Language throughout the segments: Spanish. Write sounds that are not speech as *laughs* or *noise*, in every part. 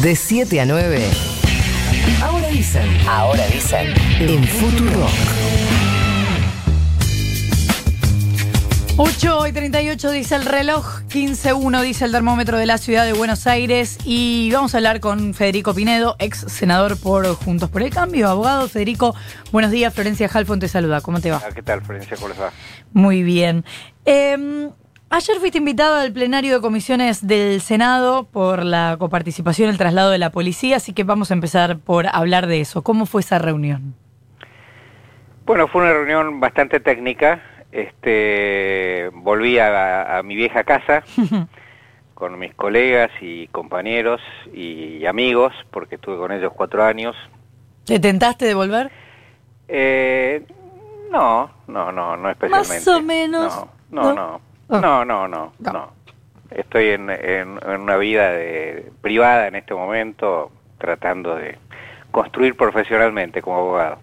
De 7 a 9. Ahora dicen. Ahora dicen. En Futuro. 8 y 38 dice el reloj, 15.1 dice el termómetro de la ciudad de Buenos Aires y vamos a hablar con Federico Pinedo, ex senador por Juntos por el Cambio, abogado. Federico, buenos días, Florencia Halfon te saluda, ¿cómo te va? Ah, ¿Qué tal, Florencia? ¿Cómo les va? Muy bien. Eh, ayer fuiste invitado al plenario de comisiones del Senado por la coparticipación el traslado de la policía, así que vamos a empezar por hablar de eso. ¿Cómo fue esa reunión? Bueno, fue una reunión bastante técnica. Este, volví a, a mi vieja casa *laughs* con mis colegas y compañeros y amigos, porque estuve con ellos cuatro años. ¿Te tentaste de volver? Eh, no, no, no, no especialmente. Más o menos. No, no, no, no, no, no, No. no. Estoy en, en- en una vida de- privada en este momento, tratando de construir profesionalmente como abogado.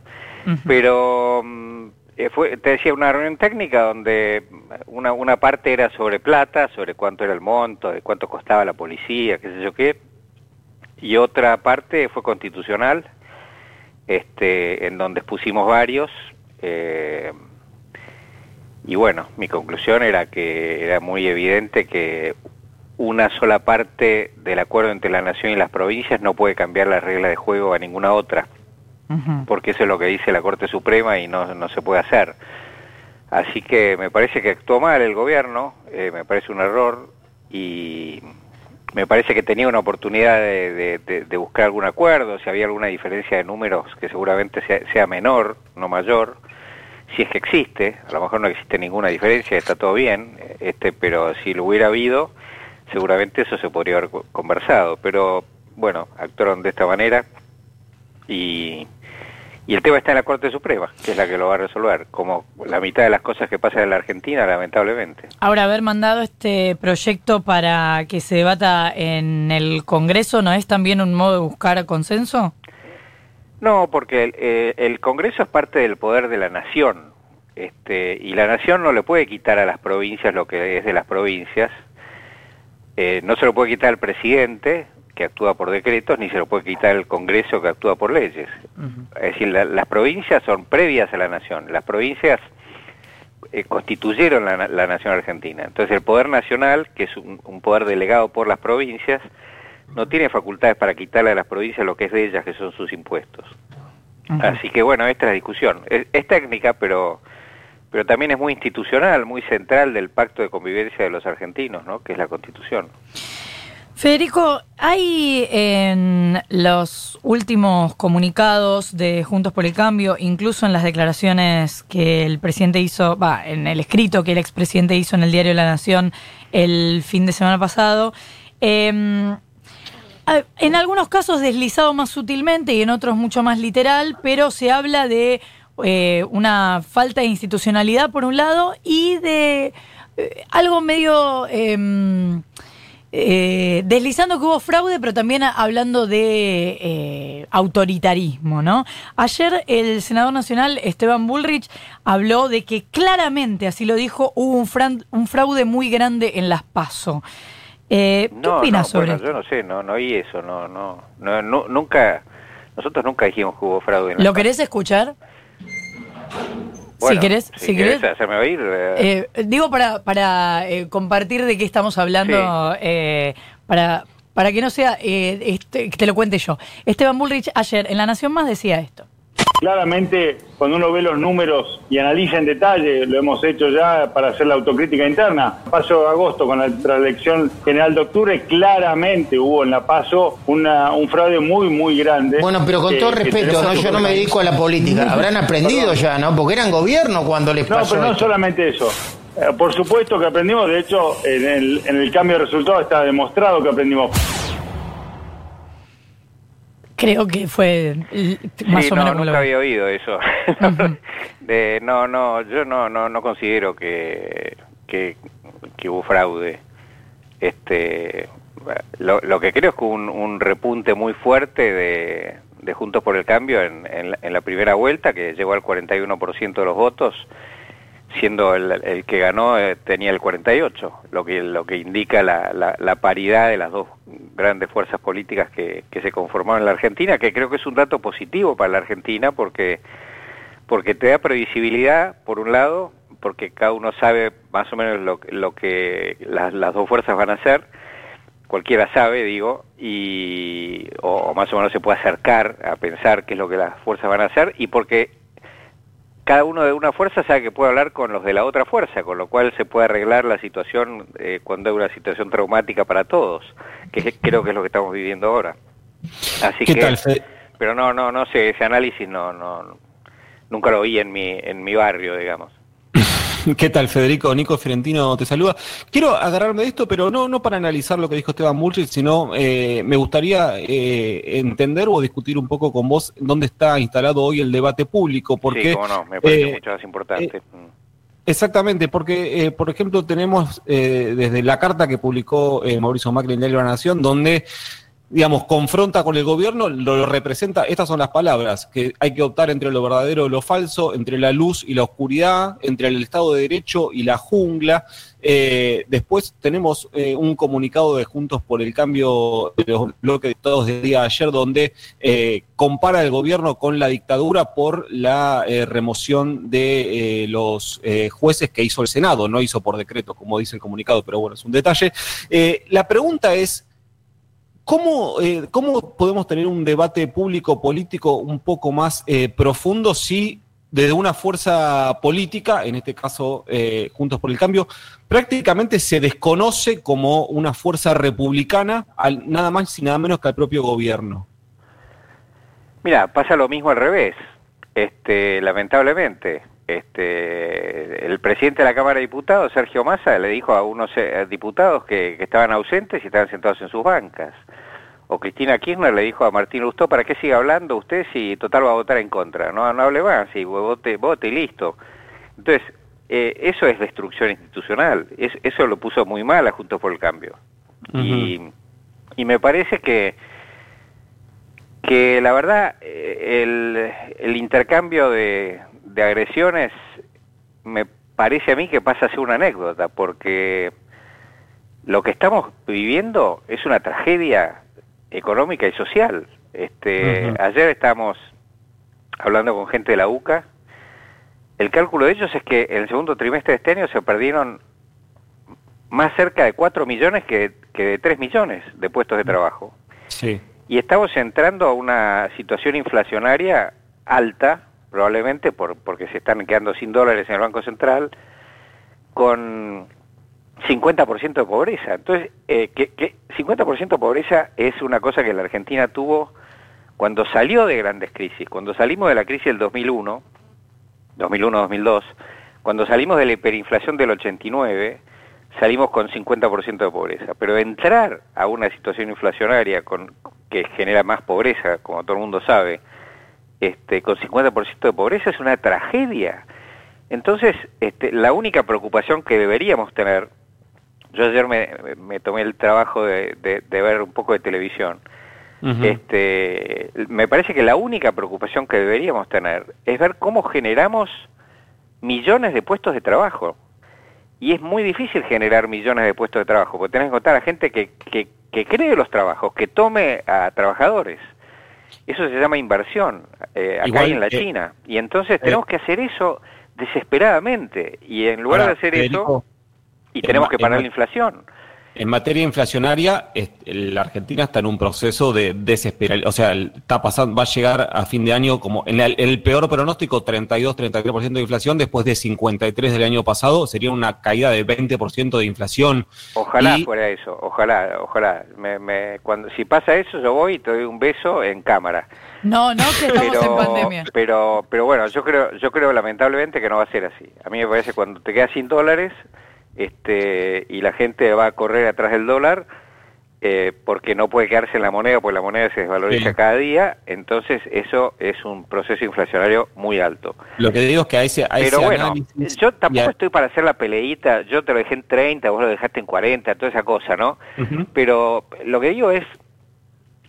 Pero mm, eh, fue, te decía, una reunión técnica donde una, una parte era sobre plata, sobre cuánto era el monto, de cuánto costaba la policía, qué sé yo qué, y otra parte fue constitucional, este, en donde expusimos varios, eh, y bueno, mi conclusión era que era muy evidente que una sola parte del acuerdo entre la nación y las provincias no puede cambiar la regla de juego a ninguna otra porque eso es lo que dice la Corte Suprema y no, no se puede hacer. Así que me parece que actuó mal el gobierno, eh, me parece un error y me parece que tenía una oportunidad de, de- de- de buscar algún acuerdo, si había alguna diferencia de números que seguramente sea, sea menor, no mayor, si es que existe, a lo mejor no existe ninguna diferencia, está todo bien, este, pero si lo hubiera habido, seguramente eso se podría haber co- conversado, pero bueno, actuaron de esta manera y, y el tema está en la Corte Suprema, que es la que lo va a resolver, como la mitad de las cosas que pasan en la Argentina, lamentablemente. Ahora, haber mandado este proyecto para que se debata en el Congreso, ¿no es también un modo de buscar consenso? No, porque el, eh, el Congreso es parte del poder de la nación, este, y la nación no le puede quitar a las provincias lo que es de las provincias, Eh, no se lo puede quitar al presidente, que actúa por decretos, ni se lo puede quitar el Congreso, que actúa por leyes. Es decir, la- las provincias son previas a la nación. Las provincias eh, constituyeron la, la nación argentina. Entonces el poder nacional, que es un, un poder delegado por las provincias, no tiene facultades para quitarle a las provincias lo que es de ellas, que son sus impuestos. Así que bueno, esta es la discusión. Es, es técnica, pero pero también es muy institucional, muy central del pacto de convivencia de los argentinos, ¿no? Que es la Constitución. Federico, hay en los últimos comunicados de Juntos por el Cambio, incluso en las declaraciones que el presidente hizo, va, en el escrito que el expresidente hizo en el diario La Nación el fin de semana pasado, eh, en algunos casos deslizado más sutilmente y en otros mucho más literal, pero se habla de eh, una falta de institucionalidad por un lado y de eh, algo medio em, eh, deslizando que hubo fraude, pero también hablando de autoritarismo, ¿no? Ayer el senador nacional Esteban Bullrich habló de que claramente, así lo dijo, hubo un, un fraude muy grande en las PASO. Eh, ¿Qué No, opinas no, sobre bueno, yo no sé, no, no oí eso, no, no, no, nu- nunca, nosotros nunca dijimos que hubo fraude. En ¿Lo querés escuchar? Bueno, si querés, si, si querés querés. hacerme oír, eh, Eh, digo para, para eh, compartir de qué estamos hablando, eh, para, para que no sea, eh, este, que te lo cuente yo. Esteban Bullrich ayer en La Nación Más decía esto. Claramente, cuando uno ve los números y analiza en detalle, lo hemos hecho ya para hacer la autocrítica interna. Paso de agosto con la, elección general de octubre, claramente hubo en la PASO una, un fraude muy, muy grande. Bueno, pero con que- todo respeto, ¿no? yo no me dedico a la política. *laughs* Habrán aprendido ya, ¿no? Porque eran gobierno cuando les No, pasó pero no esto. solamente eso. Eh, por supuesto que aprendimos, de hecho, en el, en el cambio de resultados está demostrado que aprendimos. Creo que fue más sí, o no, menos lo nunca había oído eso. *laughs* De- no, no, yo no, no, no considero que, que, que hubo fraude. Este, lo, lo que creo es que hubo un, un repunte muy fuerte de, de Juntos por el Cambio en, en la, en la primera vuelta, que llegó al 41% de los votos, siendo el, el que ganó eh, tenía el 48, lo que, lo que indica la, la, la paridad de las dos grandes fuerzas políticas que, que se conformaron en la Argentina, que creo que es un dato positivo para la Argentina porque, porque te da previsibilidad, por un lado, porque cada uno sabe más o menos lo, lo que las, las dos fuerzas van a hacer, cualquiera sabe, digo, y o, o, más o menos se puede acercar a pensar qué es lo que las fuerzas van a hacer, y porque cada uno de una fuerza sabe que puede hablar con los de la otra fuerza, con lo cual se puede arreglar la situación eh, cuando hay una situación traumática para todos, que creo que es lo que estamos viviendo ahora. Así ¿Qué que, tal, pero no, no, no sé, ese análisis no, no, nunca lo vi en mi, en mi barrio, digamos. *laughs* ¿Qué tal, Federico? Nico Fiorentino te saluda. Quiero agarrarme de esto, pero no, no para analizar lo que dijo Esteban Bullrich, sino eh, me gustaría eh, entender o discutir un poco con vos dónde está instalado hoy el debate público. Porque, sí, cómo no, me parece eh, mucho más importante. Mm. Exactamente, porque, eh, por ejemplo, tenemos eh, desde la carta que publicó eh, Mauricio Macri en Diario de la Nación, donde, digamos, confronta con el gobierno, lo, representa, estas son las palabras, que hay que optar entre lo verdadero y lo falso, entre la luz y la oscuridad, entre el Estado de Derecho y la jungla. Eh, después tenemos eh, un comunicado de Juntos por el Cambio de los bloques de del día de ayer, donde eh, compara el gobierno con la dictadura por la eh, remoción de los jueces que hizo el Senado, no hizo por decreto, como dice el comunicado, pero bueno, es un detalle. La pregunta es, ¿Cómo, eh, ¿Cómo podemos tener un debate público político un poco más eh, profundo si desde una fuerza política, en este caso eh, Juntos por el Cambio, prácticamente se desconoce como una fuerza republicana, al, nada más y nada menos que al propio gobierno? Mira, pasa lo mismo al revés, este, lamentablemente. Este, el presidente de la Cámara de Diputados, Sergio Massa, le dijo a unos eh, diputados que, que estaban ausentes y estaban sentados en sus bancas. O Cristina Kirchner le dijo a Martín Lustó, ¿para qué sigue hablando usted si total va a votar en contra? No, no hable más, si vote, vote y listo. Entonces, eh, eso es destrucción institucional. Es, eso lo puso muy mal a Juntos por el Cambio. Y, y me parece que que la verdad eh, el, el intercambio de, de agresiones me parece a mí que pasa a ser una anécdota, porque lo que estamos viviendo es una tragedia económica y social. Este. Ayer estamos hablando con gente de la UCA. El cálculo de ellos es que en el segundo trimestre de este año se perdieron más cerca de 4 millones que, que de 3 millones de puestos de trabajo. Sí. Y estamos entrando a una situación inflacionaria alta, probablemente por, porque se están quedando sin dólares en el Banco Central, con 50% de pobreza. Entonces, eh, que, que 50% de pobreza es una cosa que la Argentina tuvo cuando salió de grandes crisis. Cuando salimos de la crisis del 2001, 2001-2002, cuando salimos de la hiperinflación del 89, salimos con 50% de pobreza. Pero entrar a una situación inflacionaria con, que genera más pobreza, como todo el mundo sabe, este, con 50% de pobreza es una tragedia. Entonces, este, la única preocupación que deberíamos tener, yo ayer me, me tomé el trabajo de, de, de ver un poco de televisión, este, me parece que la única preocupación que deberíamos tener es ver cómo generamos millones de puestos de trabajo. Y es muy difícil generar millones de puestos de trabajo, porque tenés que encontrar a gente que, que, que cree los trabajos, que tome a trabajadores. Eso se llama inversión, eh, acá Igual, y en la eh, China. Y entonces tenemos que hacer eso desesperadamente. Y en lugar Ahora, de hacer Federico, eso, y en tenemos que parar la inflación. En materia inflacionaria, es- la Argentina está en un proceso de desesperación, o sea, está pasando, va a llegar a fin de año como en el, el peor pronóstico, 32-33% de inflación, después de 53 del año pasado, sería una caída de 20% de inflación. Ojalá Y- fuera eso, ojalá, ojalá. Me, me, cuando, si pasa eso, yo voy y te doy un beso en cámara. No, no, que estamos en pandemia. pero, pero bueno, yo creo, yo creo lamentablemente que no va a ser así. A mí me parece que cuando te quedas sin dólares, este, y la gente va a correr atrás del dólar, eh, porque no puede quedarse en la moneda, porque la moneda se desvaloriza Sí. cada día, entonces eso es un proceso inflacionario muy alto. Lo que digo es que a ese, a Pero ese bueno, análisis... yo tampoco estoy para hacer la peleita, yo te lo dejé en 30, vos lo dejaste en 40, toda esa cosa, ¿no? Pero lo que digo es,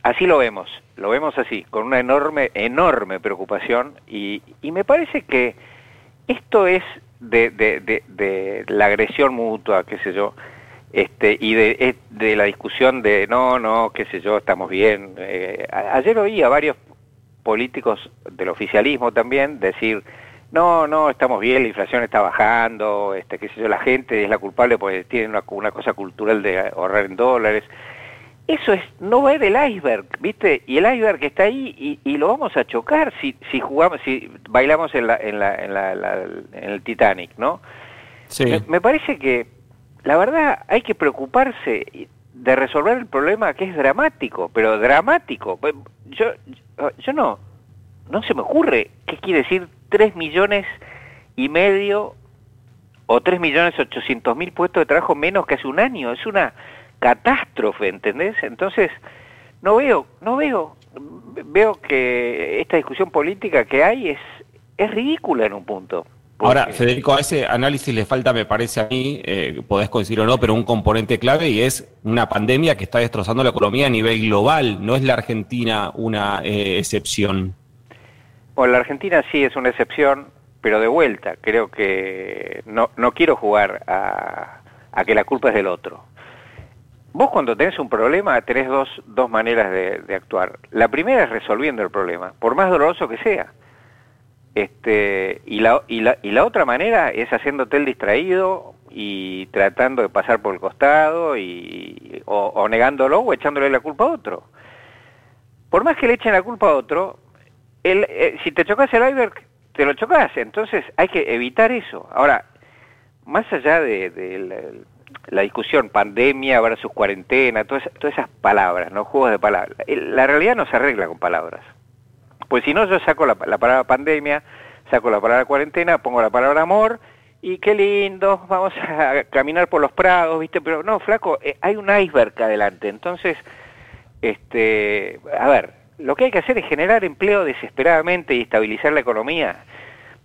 así lo vemos, lo vemos así, con una enorme, enorme preocupación y, y me parece que esto es de, de, de, la agresión mutua, qué sé yo, este, y de, de la discusión de no, no, qué sé yo, estamos bien. Eh, ayer oí a varios políticos del oficialismo también decir, no, no, estamos bien, la inflación está bajando, este, qué sé yo, la gente es la culpable porque tiene una, una cosa cultural de ahorrar en dólares. Eso es, no va del iceberg, ¿viste? Y el iceberg está ahí y, y lo vamos a chocar si, si jugamos, si bailamos en, la, en, la, en, la, en el Titanic, ¿no? Sí. Me, me parece que, la verdad, hay que preocuparse de resolver el problema que es dramático, pero dramático. Yo, yo, yo no, no se me ocurre qué quiere decir 3 millones y medio o 3 millones 800 mil puestos de trabajo menos que hace un año. Es una catástrofe, ¿entendés? Entonces, no veo, no veo, veo que esta discusión política que hay es, es ridícula en un punto. Ahora, Federico, a ese análisis le falta, me parece a mí, eh, podés coincidir o no, pero un componente clave y es una pandemia que está destrozando la economía a nivel global. No es la Argentina una eh, excepción. Bueno, la Argentina sí es una excepción, pero de vuelta, creo que no, no quiero jugar a, a que la culpa es del otro. Vos cuando tenés un problema tenés dos, dos maneras de, actuar. La primera es resolviendo el problema, por más doloroso que sea. Este, y, la, y, la, y la otra manera es haciéndote el distraído y tratando de pasar por el costado y, o, o negándolo o echándole la culpa a otro. Por más que le echen la culpa a otro, el, eh, si te chocas el iceberg, te lo chocas. Entonces hay que evitar eso. Ahora, más allá de, de la discusión pandemia versus cuarentena, todas, todas esas palabras, ¿no? Juegos de palabras. La realidad no se arregla con palabras. Pues si no, yo saco la, la palabra pandemia, saco la palabra cuarentena, pongo la palabra amor, y qué lindo, vamos a *laughs* caminar por los prados, ¿viste? Pero no, flaco, eh, hay un iceberg adelante. Entonces, este, a ver, lo que hay que hacer es generar empleo desesperadamente y estabilizar la economía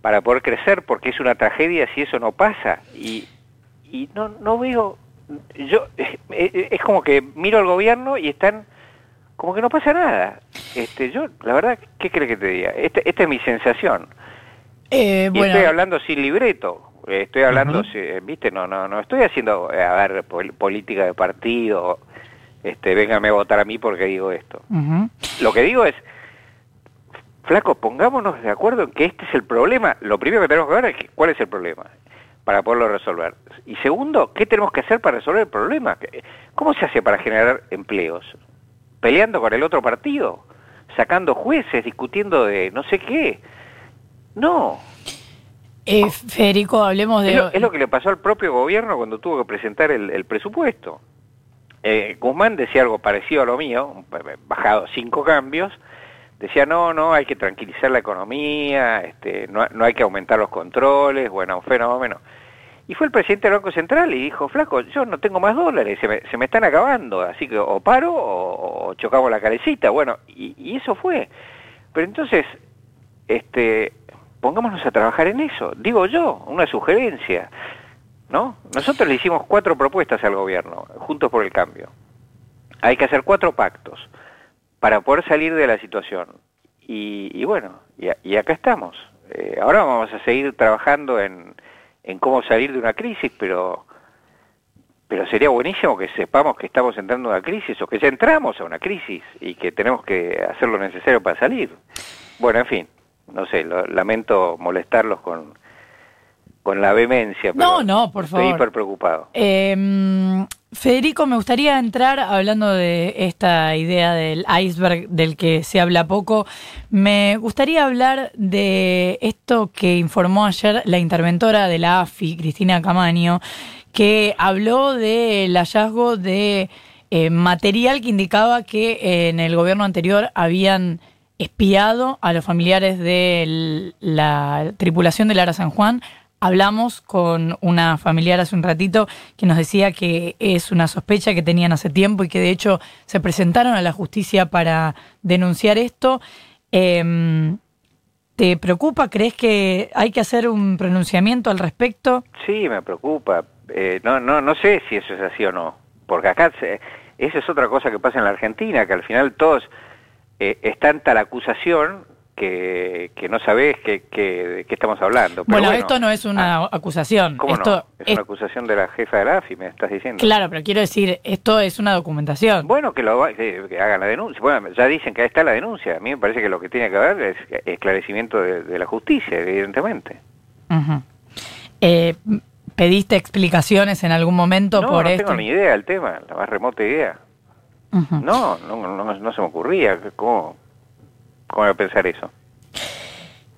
para poder crecer, porque es una tragedia si eso no pasa. Y, y no, no veo, yo, eh, es como que miro al gobierno y están como que no pasa nada. Este, yo, la verdad, ¿qué crees que te diga? Este- esta es mi sensación. Eh, Y bueno, estoy hablando sin libreto. eh, Estoy hablando, si- viste, no, no, no estoy haciendo, eh, a ver, pol- política de partido, este, véngame a votar a mí porque digo esto. Lo que digo es, flaco, pongámonos de acuerdo en que este es el problema. Lo primero que tenemos que ver es que- cuál es el problema para poderlo resolver. Y segundo, ¿qué tenemos que hacer para resolver el problema? ¿Qué- ¿Cómo se hace para generar empleos? ¿Peleando con el otro partido? ¿Sacando jueces? ¿Discutiendo de no sé qué? No. Eh, Federico, hablemos de... Es lo, es lo que le pasó al propio gobierno cuando tuvo que presentar el, el presupuesto. Eh, Guzmán decía algo parecido a lo mío, bajado cinco cambios, decía no, no, hay que tranquilizar la economía, este, no, no hay que aumentar los controles, bueno, un fenómeno. Y fue el presidente del Banco Central y dijo, flaco, yo no tengo más dólares, se me, se me están acabando, así que o paro o, chocamos la carecita, bueno, y, y eso fue. Pero entonces, este, pongámonos a trabajar en eso, digo yo, una sugerencia, ¿no? Nosotros le hicimos cuatro propuestas al gobierno, juntos por el cambio. Hay que hacer cuatro pactos para poder salir de la situación. Y, y bueno, y, a- y acá estamos. Eh, ahora vamos a seguir trabajando en, en cómo salir de una crisis, pero pero sería buenísimo que sepamos que estamos entrando en una crisis o que ya entramos a una crisis y que tenemos que hacer lo necesario para salir. Bueno, en fin, no sé, lo- lamento molestarlos con, con la vehemencia, pero No, no, por estoy favor. hiper preocupado. Eh, Federico, me gustaría entrar hablando de esta idea del iceberg del que se habla poco. Me gustaría hablar de esto que informó ayer la interventora de la AFI, Cristina Camaño, que habló del hallazgo de eh, material que indicaba que en el gobierno anterior habían espiado a los familiares de la tripulación del Ara San Juan. Hablamos con una familiar hace un ratito que nos decía que es una sospecha que tenían hace tiempo y que de hecho se presentaron a la justicia para denunciar esto. Em, ¿Te preocupa? ¿Crees que hay que hacer un pronunciamiento al respecto? Sí, me preocupa. Eh, no, no, no sé si eso es así o no, porque acá se- esa es otra cosa que pasa en la Argentina, que al final todos eh, es tanta la acusación que, que no sabés que, que- de qué estamos hablando. Pero Bueno, bueno, esto no es una ah, acusación. ¿Cómo esto no? Es una acusación de la jefa de la AFI, me estás diciendo. Claro, pero quiero decir, esto es una documentación. Bueno, que, lo, que, hagan la denuncia. Bueno, ya dicen que ahí está la denuncia. A mí me parece que lo que tiene que haber es esclarecimiento de, de la justicia, evidentemente. Eh, ¿Pediste explicaciones en algún momento no, por no esto? tengo ni idea del tema, la más remota idea. Ujú. No, no, no, no se me ocurría. ¿Cómo, a pensar eso?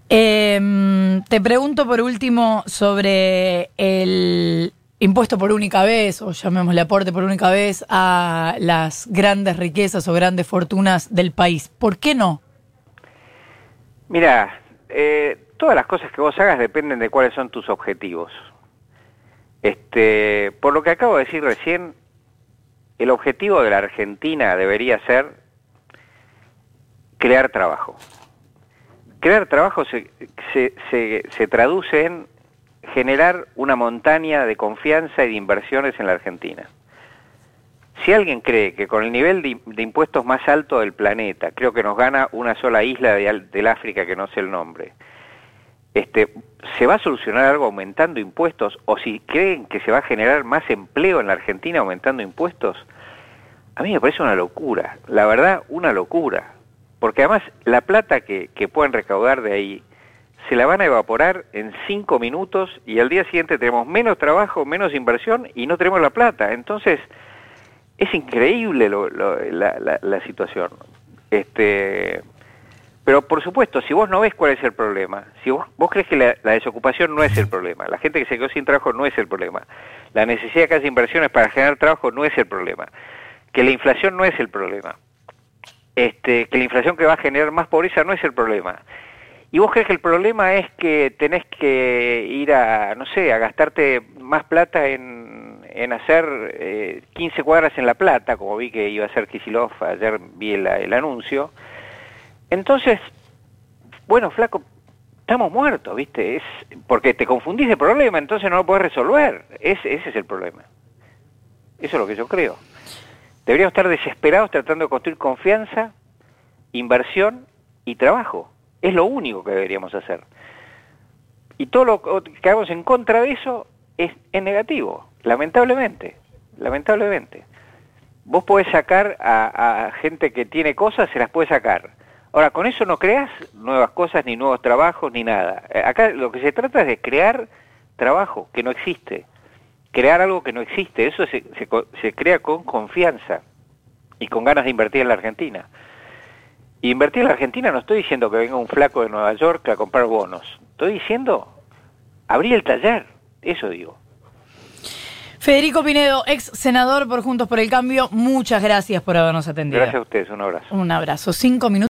Eh, te pregunto por último sobre el impuesto por única vez, o llamémosle aporte por única vez, a las grandes riquezas o grandes fortunas del país. ¿Por qué no? Mira, eh, todas las cosas que vos hagas dependen de cuáles son tus objetivos. Este, por lo que acabo de decir recién, el objetivo de la Argentina debería ser crear trabajo. Crear trabajo se, se, se, traduce en generar una montaña de confianza y de inversiones en la Argentina. Si alguien cree que con el nivel de, impuestos más alto del planeta, creo que nos gana una sola isla de del África que no sé el nombre, este, ¿se va a solucionar algo aumentando impuestos? ¿O si creen que se va a generar más empleo en la Argentina aumentando impuestos? A mí me parece una locura, la verdad, una locura. Porque además la plata que, que pueden recaudar de ahí se la van a evaporar en cinco minutos y al día siguiente tenemos menos trabajo, menos inversión y no tenemos la plata. Entonces, es increíble lo- lo- la, la- la situación. Este, pero por supuesto, si vos no ves cuál es el problema, si vos, vos crees que la, la desocupación no es el problema, la gente que se quedó sin trabajo no es el problema, la necesidad de que haya inversiones para generar trabajo no es el problema, que la inflación no es el problema, este, que la inflación que va a generar más pobreza no es el problema. Y vos crees que el problema es que tenés que ir a, no sé, a gastarte más plata en, en hacer eh, 15 cuadras en La Plata, como vi que iba a hacer Kisilov, ayer vi el, el anuncio. Entonces, bueno, flaco, estamos muertos, ¿viste? Es porque te confundís de problema, entonces no lo podés resolver. Ese, ese es el problema. Eso es lo que yo creo. Deberíamos estar desesperados tratando de construir confianza, inversión y trabajo. Es lo único que deberíamos hacer. Y todo lo que hagamos en contra de eso es, negativo, lamentablemente, lamentablemente. Vos podés sacar a, gente que tiene cosas, se las puede sacar. Ahora, con eso no creas nuevas cosas, ni nuevos trabajos, ni nada. Eh, Acá lo que se trata es de crear trabajo que no existe. Crear algo que no existe. Eso se, se se crea con confianza y con ganas de invertir en la Argentina. Y invertir en la Argentina no estoy diciendo que venga un flaco de Nueva York a comprar bonos. Estoy diciendo abrir el taller. Eso digo. Federico Pinedo, ex senador por Juntos por el Cambio, muchas gracias por habernos atendido. Gracias a ustedes. Un abrazo. Un abrazo. Cinco minutos.